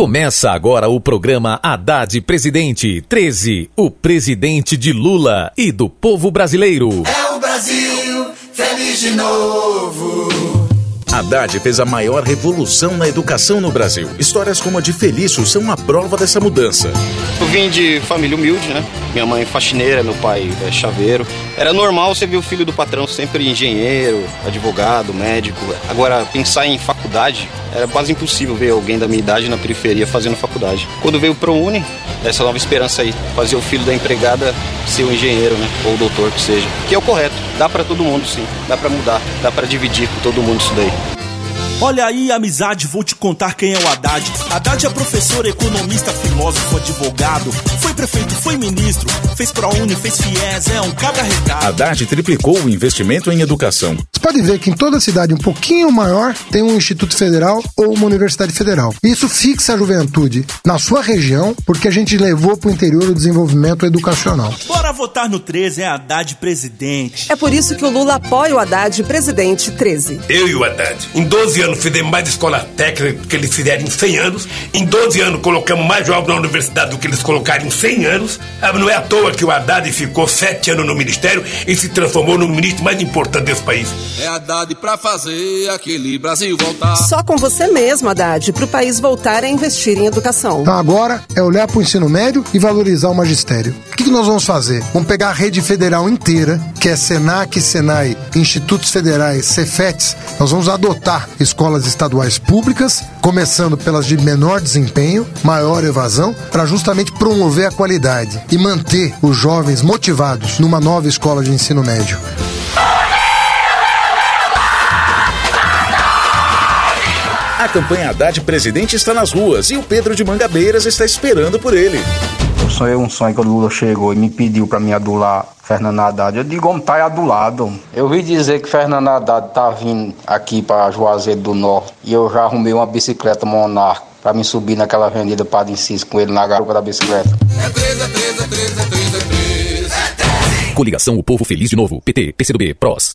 Começa agora o programa Haddad Presidente 13, o presidente de Lula e do povo brasileiro. É o Brasil, feliz de novo. Haddad fez a maior revolução na educação no Brasil. Histórias como a de Felício são a prova dessa mudança. Eu vim de família humilde, né? Minha mãe faxineira, meu pai é chaveiro. Era normal você ver o filho do patrão sempre engenheiro, advogado, médico. Agora, pensar em faculdade era quase impossível ver alguém da minha idade na periferia fazendo faculdade. Quando veio o ProUni, essa nova esperança aí, fazer o filho da empregada ser o engenheiro, né? Ou doutor que seja. Que é o correto. Dá para todo mundo, sim. Dá para mudar. Dá para dividir com todo mundo isso daí. Olha aí, amizade, vou te contar quem é o Haddad. Haddad é professor, economista, filósofo, advogado. Foi prefeito, foi ministro, fez ProUni, fez FIES, é um cabra regado. Haddad triplicou o investimento em educação. Você pode ver que em toda cidade um pouquinho maior tem um instituto federal ou uma universidade federal. Isso fixa a juventude na sua região, porque a gente levou para o interior o desenvolvimento educacional. Bora votar no 13, é Haddad presidente. É por isso que o Lula apoia o Haddad presidente 13. Eu e o Haddad, em 12 anos fizemos mais escola técnica do que eles fizeram em 100 anos. Em 12 anos colocamos mais jovens na universidade do que eles colocaram em 100 anos. Não é à toa que o Haddad ficou 7 anos no ministério e se transformou no ministro mais importante desse país. É Haddad pra fazer aquele Brasil voltar. Só com você mesmo, Haddad, pro país voltar a investir em educação. Então agora é olhar para o ensino médio e valorizar o magistério. Que, nós vamos fazer? Vamos pegar a rede federal inteira, que é Senac, Senai, Institutos Federais, Cefetes. Nós vamos adotar escolas estaduais públicas, começando pelas de menor desempenho, maior evasão, para justamente promover a qualidade e manter os jovens motivados numa nova escola de ensino médio. A campanha Haddad Presidente está nas ruas e o Pedro de Mangabeiras está esperando por ele. Eu sonhei um sonho que o Lula chegou e me pediu para me adular Fernando Haddad. Eu digo, como tá adulado. Eu vi dizer que Fernando Haddad tá vindo aqui para Juazeiro do Norte e eu já arrumei uma bicicleta Monarca para me subir naquela avenida Padre Inciso com ele na garupa da bicicleta. É 13, é 13, é 13, é 13, é 13. Coligação O Povo Feliz de Novo, PT, PCdoB, PROS.